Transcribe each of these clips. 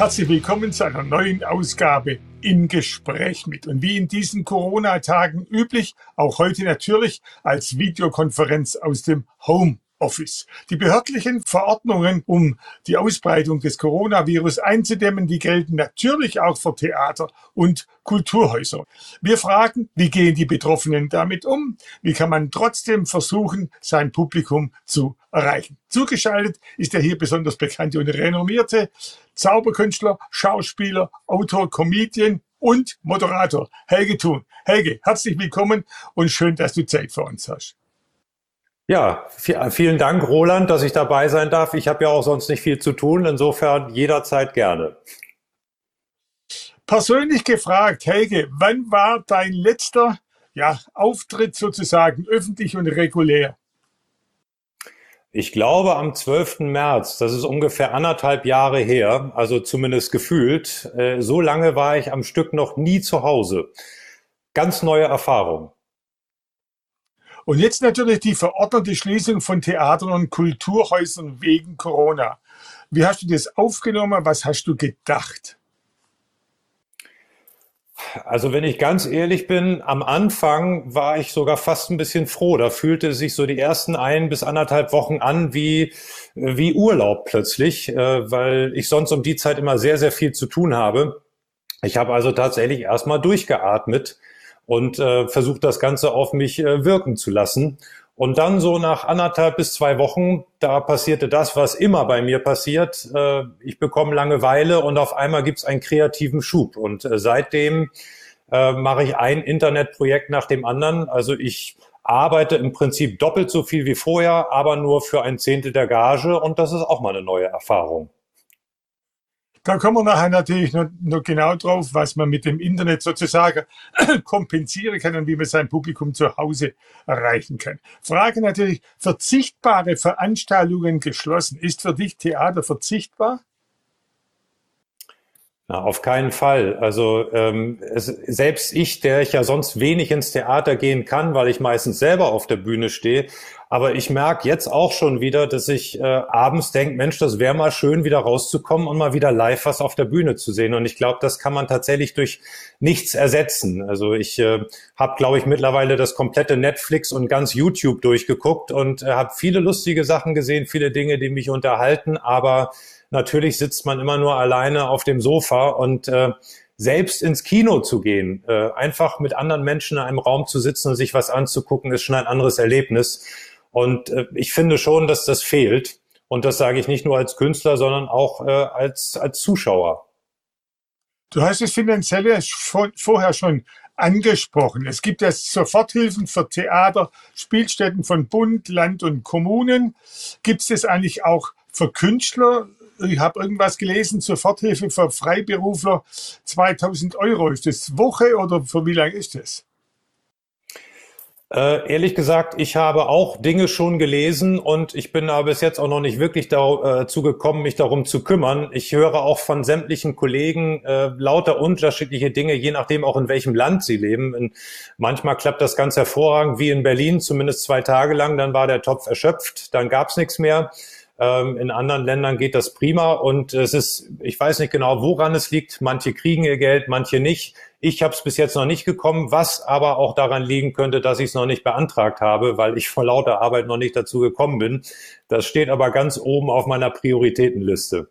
Herzlich willkommen zu einer neuen Ausgabe im Gespräch mit. Und wie in diesen Corona-Tagen üblich, auch heute natürlich als Videokonferenz aus dem Home Office. Die behördlichen Verordnungen, um die Ausbreitung des Coronavirus einzudämmen, die gelten natürlich auch für Theater und Kulturhäuser. Wir fragen, wie gehen die Betroffenen damit um? Wie kann man trotzdem versuchen, sein Publikum zu erreichen? Zugeschaltet ist der hier besonders bekannte und renommierte Zauberkünstler, Schauspieler, Autor, Comedian und Moderator Helge Thun. Helge, herzlich willkommen und schön, dass du Zeit für uns hast. Ja, vielen Dank, Roland, dass ich dabei sein darf. Ich habe ja auch sonst nicht viel zu tun, insofern jederzeit gerne. Persönlich gefragt, Helge, wann war dein letzter ja, Auftritt sozusagen öffentlich und regulär? Ich glaube am 12. März, das ist ungefähr anderthalb Jahre her, also zumindest gefühlt. Äh, so lange war ich am Stück noch nie zu Hause. Ganz neue Erfahrung. Und jetzt natürlich die verordnete Schließung von Theatern und Kulturhäusern wegen Corona. Wie hast du das aufgenommen? Was hast du gedacht? Also wenn ich ganz ehrlich bin, am Anfang war ich sogar fast ein bisschen froh. Da fühlte es sich so die ersten ein bis anderthalb Wochen an wie, wie Urlaub plötzlich, äh, weil ich sonst um die Zeit immer sehr, sehr viel zu tun habe. Ich habe also tatsächlich erstmal durchgeatmet und äh, versucht das Ganze auf mich äh, wirken zu lassen. Und dann so nach anderthalb bis zwei Wochen, da passierte das, was immer bei mir passiert. Äh, ich bekomme Langeweile und auf einmal gibt's einen kreativen Schub. Und äh, seitdem äh, mache ich ein Internetprojekt nach dem anderen. Also ich arbeite im Prinzip doppelt so viel wie vorher, aber nur für ein Zehntel der Gage. Und das ist auch mal eine neue Erfahrung. Da kommen wir nachher natürlich noch, noch, genau drauf, was man mit dem Internet sozusagen kompensieren kann und wie man sein Publikum zu Hause erreichen kann. Frage natürlich, verzichtbare Veranstaltungen geschlossen. Ist für dich Theater verzichtbar? Na, auf keinen Fall. Also ähm, es, selbst ich, der ich ja sonst wenig ins Theater gehen kann, weil ich meistens selber auf der Bühne stehe, aber ich merke jetzt auch schon wieder, dass ich äh, abends denke, Mensch, das wäre mal schön, wieder rauszukommen und mal wieder live was auf der Bühne zu sehen. Und ich glaube, das kann man tatsächlich durch nichts ersetzen. Also ich äh, habe, glaube ich, mittlerweile das komplette Netflix und ganz YouTube durchgeguckt und äh, habe viele lustige Sachen gesehen, viele Dinge, die mich unterhalten, aber Natürlich sitzt man immer nur alleine auf dem Sofa und äh, selbst ins Kino zu gehen, äh, einfach mit anderen Menschen in einem Raum zu sitzen und sich was anzugucken, ist schon ein anderes Erlebnis. Und äh, ich finde schon, dass das fehlt. Und das sage ich nicht nur als Künstler, sondern auch äh, als, als Zuschauer. Du hast das Finanzielle vorher schon angesprochen. Es gibt ja Soforthilfen für Theater, Spielstätten von Bund, Land und Kommunen. Gibt es das eigentlich auch für Künstler? Ich habe irgendwas gelesen, Soforthilfe für Freiberufler 2000 Euro. Ist das Woche oder für wie lange ist das? Äh, ehrlich gesagt, ich habe auch Dinge schon gelesen und ich bin aber bis jetzt auch noch nicht wirklich dazu äh, gekommen, mich darum zu kümmern. Ich höre auch von sämtlichen Kollegen äh, lauter unterschiedliche Dinge, je nachdem auch in welchem Land sie leben. Und manchmal klappt das ganz hervorragend, wie in Berlin, zumindest zwei Tage lang, dann war der Topf erschöpft, dann gab's nichts mehr. Ähm, in anderen Ländern geht das prima und es ist, ich weiß nicht genau, woran es liegt. Manche kriegen ihr Geld, manche nicht. Ich habe es bis jetzt noch nicht gekommen, was aber auch daran liegen könnte, dass ich es noch nicht beantragt habe, weil ich vor lauter Arbeit noch nicht dazu gekommen bin. Das steht aber ganz oben auf meiner Prioritätenliste.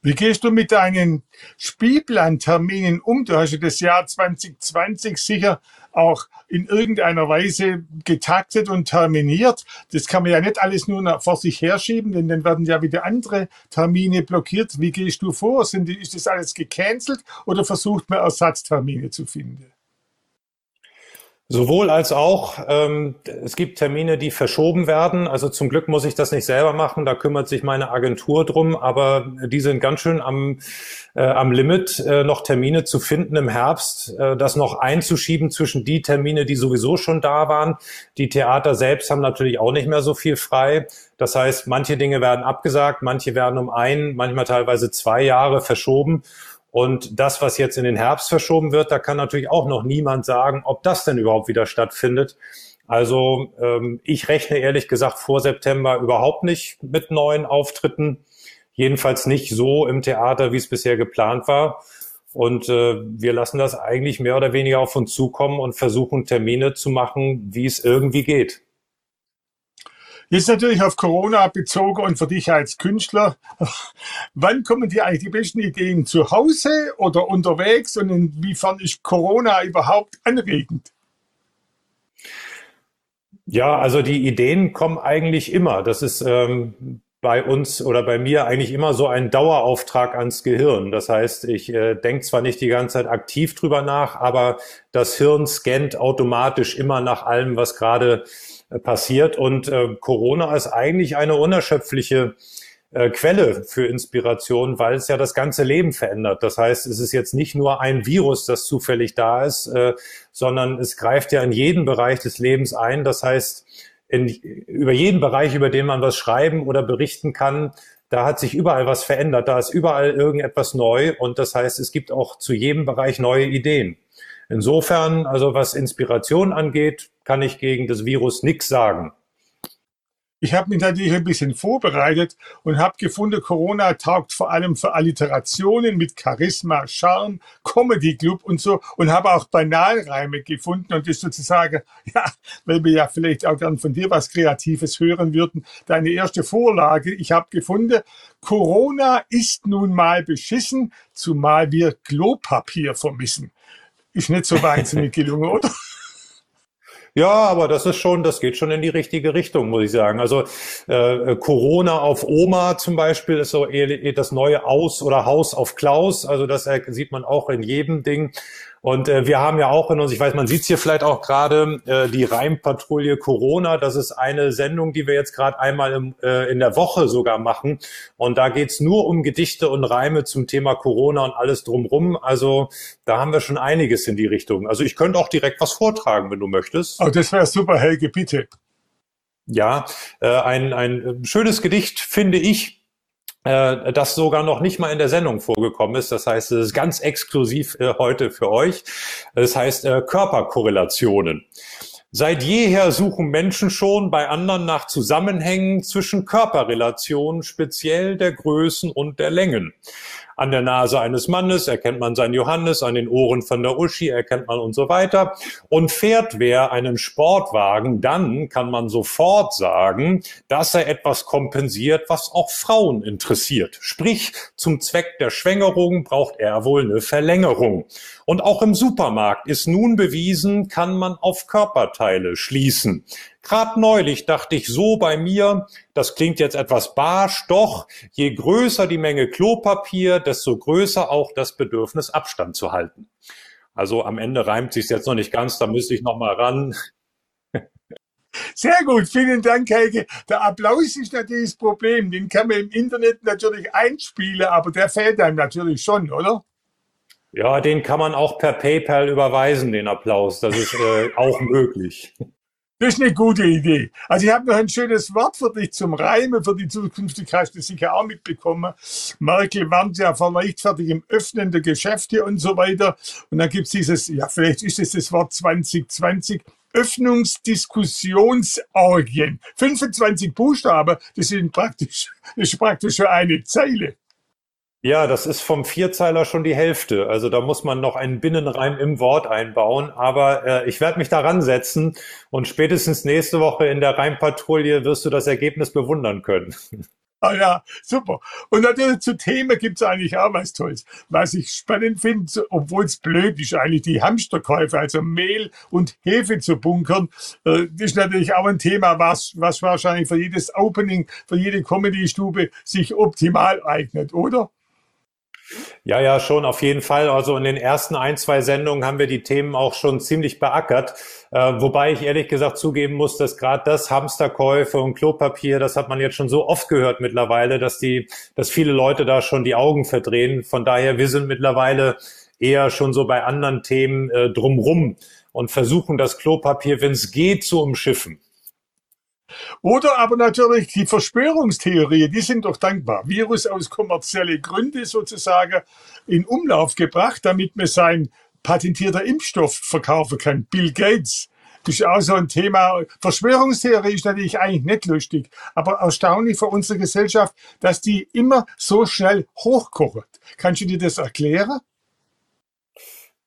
Wie gehst du mit deinen Spielplanterminen um? Du hast ja das Jahr 2020 sicher auch in irgendeiner Weise getaktet und terminiert. Das kann man ja nicht alles nur vor sich herschieben, denn dann werden ja wieder andere Termine blockiert. Wie gehst du vor? Sind, ist das alles gecancelt oder versucht man Ersatztermine zu finden? Sowohl als auch. Ähm, es gibt Termine, die verschoben werden. Also zum Glück muss ich das nicht selber machen. Da kümmert sich meine Agentur drum. Aber die sind ganz schön am, äh, am Limit, äh, noch Termine zu finden im Herbst, äh, das noch einzuschieben zwischen die Termine, die sowieso schon da waren. Die Theater selbst haben natürlich auch nicht mehr so viel frei. Das heißt, manche Dinge werden abgesagt, manche werden um ein, manchmal teilweise zwei Jahre verschoben. Und das, was jetzt in den Herbst verschoben wird, da kann natürlich auch noch niemand sagen, ob das denn überhaupt wieder stattfindet. Also ähm, ich rechne ehrlich gesagt vor September überhaupt nicht mit neuen Auftritten. Jedenfalls nicht so im Theater, wie es bisher geplant war. Und äh, wir lassen das eigentlich mehr oder weniger auf uns zukommen und versuchen Termine zu machen, wie es irgendwie geht. Jetzt natürlich auf Corona bezogen und für dich als Künstler. Wann kommen dir eigentlich die besten Ideen? Zu Hause oder unterwegs? Und inwiefern ist Corona überhaupt anregend? Ja, also die Ideen kommen eigentlich immer. Das ist ähm, bei uns oder bei mir eigentlich immer so ein Dauerauftrag ans Gehirn. Das heißt, ich äh, denke zwar nicht die ganze Zeit aktiv drüber nach, aber das Hirn scannt automatisch immer nach allem, was gerade äh, passiert. Und äh, Corona ist eigentlich eine unerschöpfliche äh, Quelle für Inspiration, weil es ja das ganze Leben verändert. Das heißt, es ist jetzt nicht nur ein Virus, das zufällig da ist, äh, sondern es greift ja in jeden Bereich des Lebens ein. Das heißt, in, über jeden Bereich, über den man was schreiben oder berichten kann, da hat sich überall was verändert, da ist überall irgendetwas neu und das heißt, es gibt auch zu jedem Bereich neue Ideen. Insofern, also was Inspiration angeht, kann ich gegen das Virus nichts sagen. Ich habe mich natürlich ein bisschen vorbereitet und habe gefunden, Corona taugt vor allem für Alliterationen mit Charisma, Charme, Comedy Club und so und habe auch Banalreime gefunden und das sozusagen, ja, weil wir ja vielleicht auch gern von dir was Kreatives hören würden, deine erste Vorlage. Ich habe gefunden, Corona ist nun mal beschissen, zumal wir Klopapier vermissen. Ist nicht so wahnsinnig gelungen, oder? Ja, aber das ist schon, das geht schon in die richtige Richtung, muss ich sagen. Also äh, Corona auf Oma zum Beispiel ist so das neue Aus oder Haus auf Klaus. Also das sieht man auch in jedem Ding. Und äh, wir haben ja auch in uns, ich weiß, man sieht es hier vielleicht auch gerade, äh, die Reimpatrouille Corona. Das ist eine Sendung, die wir jetzt gerade einmal im, äh, in der Woche sogar machen. Und da geht's nur um Gedichte und Reime zum Thema Corona und alles drumrum. Also da haben wir schon einiges in die Richtung. Also ich könnte auch direkt was vortragen, wenn du möchtest. Oh, das wäre super, Helge, bitte. Ja, äh, ein, ein schönes Gedicht, finde ich, äh, das sogar noch nicht mal in der Sendung vorgekommen ist. Das heißt, es ist ganz exklusiv äh, heute für euch. Das heißt äh, Körperkorrelationen. Seit jeher suchen Menschen schon bei anderen nach Zusammenhängen zwischen Körperrelationen, speziell der Größen und der Längen. An der Nase eines Mannes erkennt man seinen Johannes, an den Ohren von der Uschi erkennt man und so weiter. Und fährt wer einen Sportwagen, dann kann man sofort sagen, dass er etwas kompensiert, was auch Frauen interessiert. Sprich, zum Zweck der Schwängerung braucht er wohl eine Verlängerung. Und auch im Supermarkt ist nun bewiesen, kann man auf Körperteile schließen. Gerade neulich dachte ich so bei mir, das klingt jetzt etwas barsch, doch je größer die Menge Klopapier, desto größer auch das Bedürfnis, Abstand zu halten. Also am Ende reimt sich jetzt noch nicht ganz, da müsste ich noch mal ran. Sehr gut, vielen Dank, Helge. Der Applaus ist natürlich das Problem. Den kann man im Internet natürlich einspielen, aber der fehlt einem natürlich schon, oder? Ja, den kann man auch per PayPal überweisen, den Applaus. Das ist äh, auch möglich. Das ist eine gute Idee. Also ich habe noch ein schönes Wort für dich zum Reimen für die Zukunft. hast du sicher auch mitbekommen. Merkel warnt ja vor leichtfertigem Öffnen der Geschäfte und so weiter. Und dann gibt's dieses, ja vielleicht ist es das Wort 2020, Öffnungsdiskussionsorgien. 25 Buchstaben, das sind praktisch, das ist praktisch schon eine Zeile. Ja, das ist vom Vierzeiler schon die Hälfte. Also da muss man noch einen Binnenreim im Wort einbauen. Aber äh, ich werde mich daran setzen und spätestens nächste Woche in der Reimpatrouille wirst du das Ergebnis bewundern können. Ah ja, super. Und natürlich zu Themen gibt es eigentlich auch was Tolles. Was ich spannend finde, obwohl es blöd ist, eigentlich die Hamsterkäufe, also Mehl und Hefe zu bunkern, äh, ist natürlich auch ein Thema, was, was wahrscheinlich für jedes Opening, für jede Comedy-Stube sich optimal eignet, oder? Ja, ja, schon auf jeden Fall. Also in den ersten ein, zwei Sendungen haben wir die Themen auch schon ziemlich beackert. Äh, wobei ich ehrlich gesagt zugeben muss, dass gerade das Hamsterkäufe und Klopapier, das hat man jetzt schon so oft gehört mittlerweile, dass die, dass viele Leute da schon die Augen verdrehen. Von daher, wir sind mittlerweile eher schon so bei anderen Themen äh, drumrum und versuchen das Klopapier, wenn es geht, zu umschiffen. Oder aber natürlich die Verschwörungstheorie, die sind doch dankbar. Virus aus kommerzielle Gründe sozusagen in Umlauf gebracht, damit man sein patentierter Impfstoff verkaufen kann. Bill Gates Das ist auch so ein Thema. Verschwörungstheorie ist natürlich eigentlich nicht lustig, aber erstaunlich für unsere Gesellschaft, dass die immer so schnell hochkocht. Kannst du dir das erklären?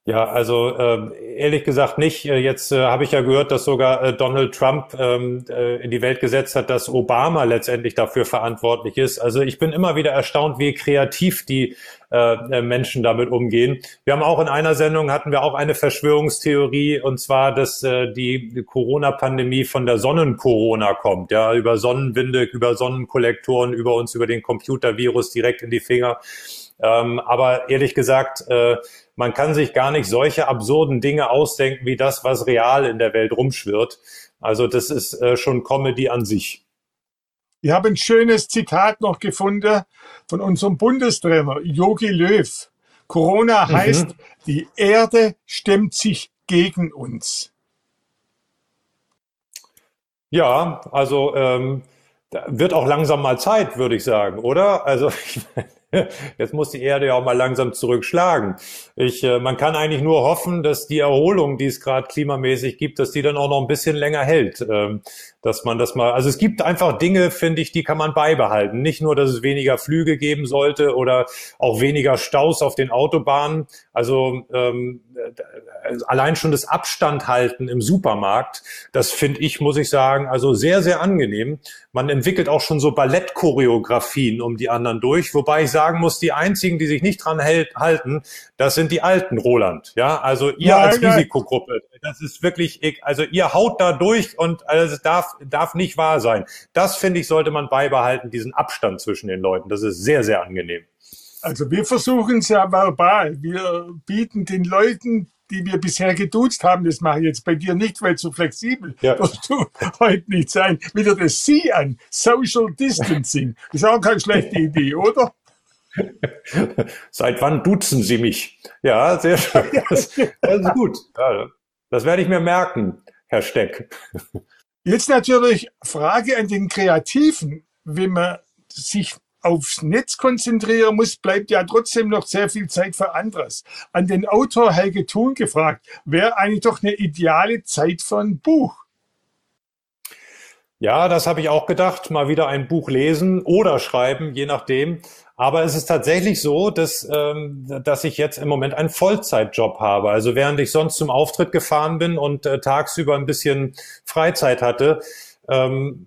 Ja, also äh, ehrlich gesagt nicht. Äh, jetzt äh, habe ich ja gehört, dass sogar äh, Donald Trump ähm, äh, in die Welt gesetzt hat, dass Obama letztendlich dafür verantwortlich ist. Also ich bin immer wieder erstaunt, wie kreativ die äh, äh, Menschen damit umgehen. Wir haben auch in einer Sendung hatten wir auch eine Verschwörungstheorie und zwar, dass äh, die Corona-Pandemie von der Sonnen-Corona kommt, ja, über Sonnenwinde, über Sonnenkollektoren, über uns, über den Computervirus direkt in die Finger. Ähm, aber ehrlich gesagt, äh, man kann sich gar nicht solche absurden Dinge ausdenken wie das, was real in der Welt rumschwirrt. Also das ist äh, schon Comedy an sich. Ich habe ein schönes Zitat noch gefunden von unserem Bundestrainer Yogi Löw. Corona mhm. heißt, mhm. die Erde stemmt sich gegen uns. Ja, also ähm, wird auch langsam mal Zeit, würde ich sagen, oder? Also ich meine, Jetzt muss die Erde ja auch mal langsam zurückschlagen. Ich, äh, man kann eigentlich nur hoffen, dass die Erholung, die es gerade klimamäßig gibt, dass die dann auch noch ein bisschen länger hält. Dass man das mal, also es gibt einfach Dinge, finde ich, die kann man beibehalten. Nicht nur, dass es weniger Flüge geben sollte oder auch weniger Staus auf den Autobahnen. Also ähm, äh, allein schon das Abstand halten im Supermarkt, das finde ich, muss ich sagen, also sehr, sehr angenehm. Man entwickelt auch schon so Ballettchoreografien um die anderen durch, wobei ich sagen muss, die einzigen, die sich nicht dran hält, halten, das sind die alten Roland. Ja, also ihr nein, als nein. Risikogruppe, das ist wirklich, also ihr haut da durch und also es darf, darf nicht wahr sein. Das finde ich, sollte man beibehalten, diesen Abstand zwischen den Leuten. Das ist sehr, sehr angenehm. Also wir versuchen es ja verbal. Wir bieten den Leuten die wir bisher geduzt haben, das mache ich jetzt bei dir nicht, weil zu flexibel ja. wirst du heute nicht sein. Wieder das Sie an, Social Distancing. Das ist auch keine schlechte Idee, oder? Seit wann duzen Sie mich? Ja, sehr schön. Das, das ist gut. Ja, das werde ich mir merken, Herr Steck. Jetzt natürlich Frage an den Kreativen, wenn man sich aufs Netz konzentrieren muss, bleibt ja trotzdem noch sehr viel Zeit für anderes. An den Autor Helge Thun gefragt, wäre eigentlich doch eine ideale Zeit für ein Buch. Ja, das habe ich auch gedacht. Mal wieder ein Buch lesen oder schreiben, je nachdem. Aber es ist tatsächlich so, dass, ähm, dass ich jetzt im Moment einen Vollzeitjob habe. Also während ich sonst zum Auftritt gefahren bin und äh, tagsüber ein bisschen Freizeit hatte, ähm,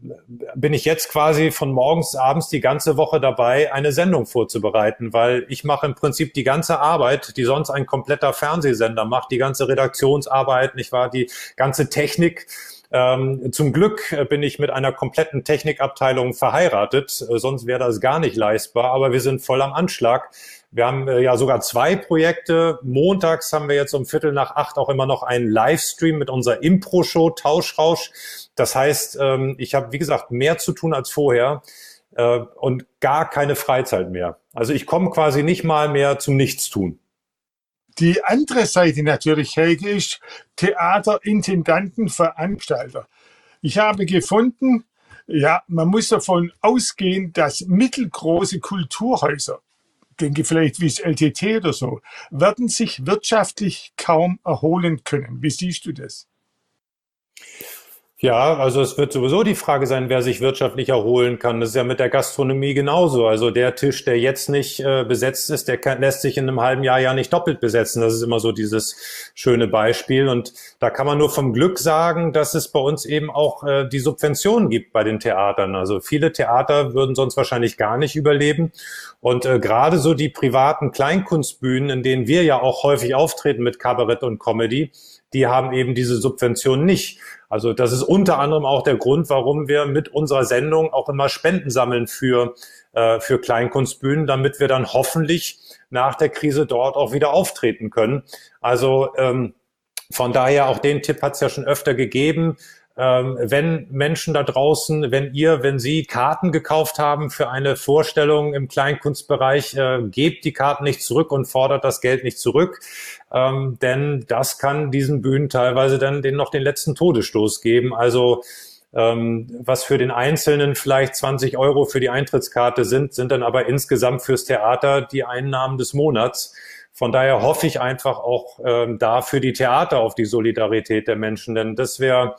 bin ich jetzt quasi von morgens abends die ganze Woche dabei, eine Sendung vorzubereiten, weil ich mache im Prinzip die ganze Arbeit, die sonst ein kompletter Fernsehsender macht, die ganze Redaktionsarbeit, nicht wahr, die ganze Technik. Ähm, zum Glück bin ich mit einer kompletten Technikabteilung verheiratet, äh, sonst wäre das gar nicht leistbar, aber wir sind voll am Anschlag. Wir haben äh, ja sogar zwei Projekte. Montags haben wir jetzt um Viertel nach acht auch immer noch einen Livestream mit unserer Impro-Show Tauschrausch. Das heißt, ähm, ich habe, wie gesagt, mehr zu tun als vorher äh, und gar keine Freizeit mehr. Also ich komme quasi nicht mal mehr zum Nichtstun. Die andere Seite natürlich, Helge, ist Theaterintendanten, Veranstalter. Ich habe gefunden, ja, man muss davon ausgehen, dass mittelgroße Kulturhäuser, denke vielleicht wie das LTT oder so, werden sich wirtschaftlich kaum erholen können. Wie siehst du das? Ja, also es wird sowieso die Frage sein, wer sich wirtschaftlich erholen kann. Das ist ja mit der Gastronomie genauso. Also der Tisch, der jetzt nicht äh, besetzt ist, der kann, lässt sich in einem halben Jahr ja nicht doppelt besetzen. Das ist immer so dieses schöne Beispiel. Und da kann man nur vom Glück sagen, dass es bei uns eben auch äh, die Subventionen gibt bei den Theatern. Also viele Theater würden sonst wahrscheinlich gar nicht überleben. Und äh, gerade so die privaten Kleinkunstbühnen, in denen wir ja auch häufig auftreten mit Kabarett und Comedy, die haben eben diese Subvention nicht. Also das ist unter anderem auch der Grund, warum wir mit unserer Sendung auch immer Spenden sammeln für, äh, für Kleinkunstbühnen, damit wir dann hoffentlich nach der Krise dort auch wieder auftreten können. Also ähm, von daher auch den Tipp hat es ja schon öfter gegeben. Ähm, wenn Menschen da draußen, wenn ihr, wenn Sie Karten gekauft haben für eine Vorstellung im Kleinkunstbereich, äh, gebt die Karten nicht zurück und fordert das Geld nicht zurück, ähm, denn das kann diesen Bühnen teilweise dann den noch den letzten Todesstoß geben. Also ähm, was für den Einzelnen vielleicht 20 Euro für die Eintrittskarte sind, sind dann aber insgesamt fürs Theater die Einnahmen des Monats. Von daher hoffe ich einfach auch ähm, da für die Theater auf die Solidarität der Menschen, denn das wäre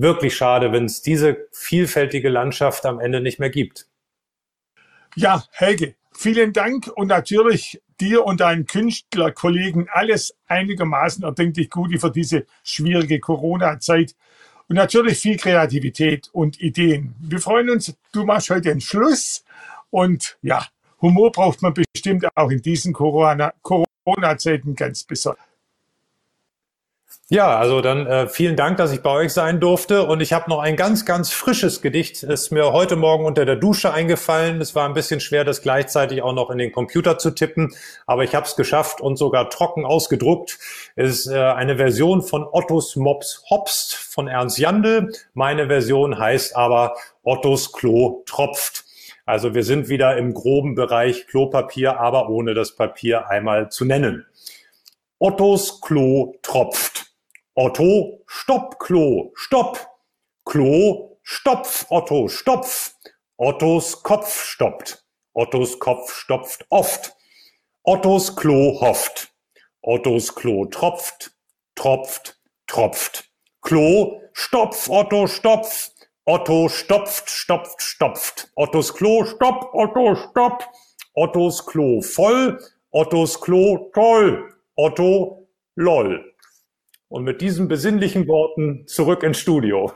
wirklich schade, wenn es diese vielfältige Landschaft am Ende nicht mehr gibt. Ja, Helge, vielen Dank und natürlich dir und deinen Künstlerkollegen alles einigermaßen erdenklich Gute für diese schwierige Corona-Zeit und natürlich viel Kreativität und Ideen. Wir freuen uns, du machst heute den Schluss und ja, Humor braucht man bestimmt auch in diesen Corona-Zeiten ganz besonders. Ja, also dann äh, vielen Dank, dass ich bei euch sein durfte. Und ich habe noch ein ganz, ganz frisches Gedicht. Ist mir heute Morgen unter der Dusche eingefallen. Es war ein bisschen schwer, das gleichzeitig auch noch in den Computer zu tippen. Aber ich habe es geschafft und sogar trocken ausgedruckt. Es ist äh, eine Version von Ottos Mops Hopst von Ernst Jandl. Meine Version heißt aber Ottos Klo tropft. Also wir sind wieder im groben Bereich Klopapier, aber ohne das Papier einmal zu nennen. Ottos Klo tropft. Otto, stopp, Klo, stopp. Klo, stopf, Otto, stopf. Ottos Kopf stoppt. Ottos Kopf stopft oft. Ottos Klo hofft. Ottos Klo tropft, tropft, tropft. Klo, stopf, Otto, stopf. Otto stopft, stopft, stopft. Ottos Klo, stopp, Otto, stopp. Ottos Klo voll. Ottos Klo toll. Otto lol. Und mit diesen besinnlichen Worten zurück ins Studio.